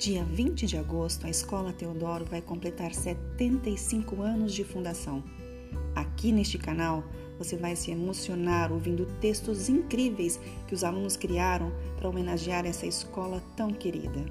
Dia 20 de agosto, a Escola Teodoro vai completar 75 anos de fundação. Aqui neste canal, você vai se emocionar ouvindo textos incríveis que os alunos criaram para homenagear essa escola tão querida.